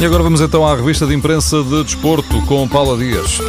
E agora vamos então à revista de imprensa de desporto com Paula Dias.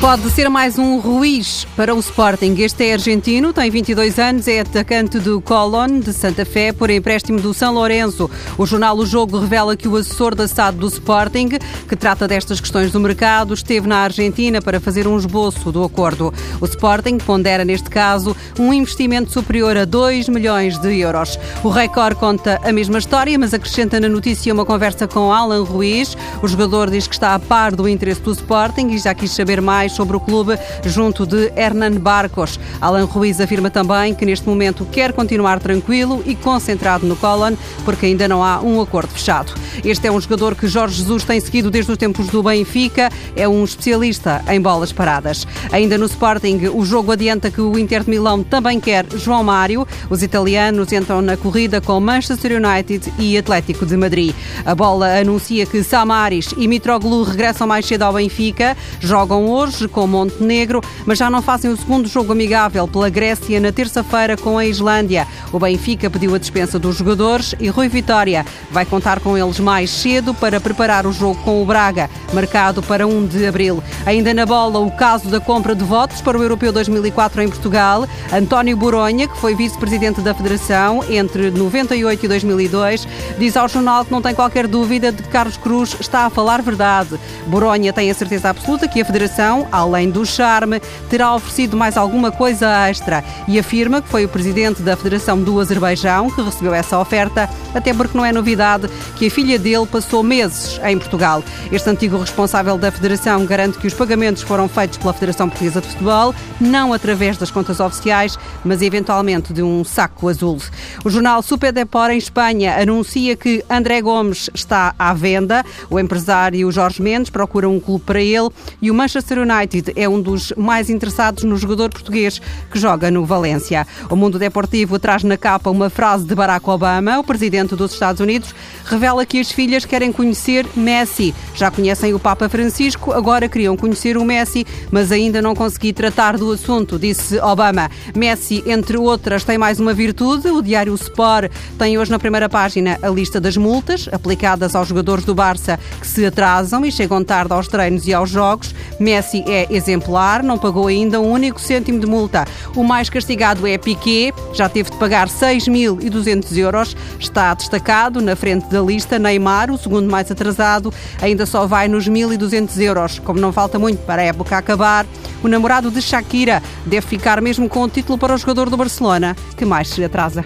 Pode ser mais um Ruiz para o Sporting. Este é argentino, tem 22 anos, é atacante do Colón de Santa Fé por empréstimo do São Lourenço. O jornal O Jogo revela que o assessor da SAD do Sporting, que trata destas questões do mercado, esteve na Argentina para fazer um esboço do acordo. O Sporting pondera, neste caso, um investimento superior a 2 milhões de euros. O Record conta a mesma história, mas acrescenta na notícia uma conversa com Alan Ruiz. O jogador diz que está a par do interesse do Sporting e já quis saber mais mais sobre o clube junto de Hernan Barcos. Alan Ruiz afirma também que neste momento quer continuar tranquilo e concentrado no Colon, porque ainda não há um acordo fechado. Este é um jogador que Jorge Jesus tem seguido desde os tempos do Benfica, é um especialista em bolas paradas. Ainda no Sporting, o jogo adianta que o Inter de Milão também quer João Mário. Os italianos entram na corrida com Manchester United e Atlético de Madrid. A bola anuncia que Samaris e Mitroglou regressam mais cedo ao Benfica, jogam hoje hoje com Montenegro, mas já não fazem o segundo jogo amigável pela Grécia na terça-feira com a Islândia. O Benfica pediu a dispensa dos jogadores e Rui Vitória vai contar com eles mais cedo para preparar o jogo com o Braga, marcado para 1 de abril. Ainda na bola, o caso da compra de votos para o Europeu 2004 em Portugal. António Boronha, que foi vice-presidente da Federação entre 98 e 2002, diz ao jornal que não tem qualquer dúvida de que Carlos Cruz está a falar verdade. Boronha tem a certeza absoluta que a Federação além do charme, terá oferecido mais alguma coisa extra e afirma que foi o presidente da Federação do Azerbaijão que recebeu essa oferta, até porque não é novidade que a filha dele passou meses em Portugal. Este antigo responsável da Federação garante que os pagamentos foram feitos pela Federação Portuguesa de Futebol, não através das contas oficiais, mas eventualmente de um saco azul. O jornal Super Depor em Espanha anuncia que André Gomes está à venda. O empresário Jorge Mendes procura um clube para ele e o Manchester United é um dos mais interessados no jogador português que joga no Valência. O Mundo Deportivo traz na capa uma frase de Barack Obama, o presidente dos Estados Unidos, revela que as filhas querem conhecer Messi. Já conhecem o Papa Francisco, agora queriam conhecer o Messi, mas ainda não consegui tratar do assunto, disse Obama. Messi, entre outras, tem mais uma virtude. O diário Sport tem hoje na primeira página a lista das multas aplicadas aos jogadores do Barça que se atrasam e chegam tarde aos treinos e aos jogos. Messi é exemplar, não pagou ainda um único cêntimo de multa. O mais castigado é Piquet, já teve de pagar 6.200 euros. Está destacado na frente da lista Neymar, o segundo mais atrasado, ainda só vai nos 1.200 euros. Como não falta muito para a época acabar, o namorado de Shakira deve ficar mesmo com o título para o jogador do Barcelona, que mais se atrasa.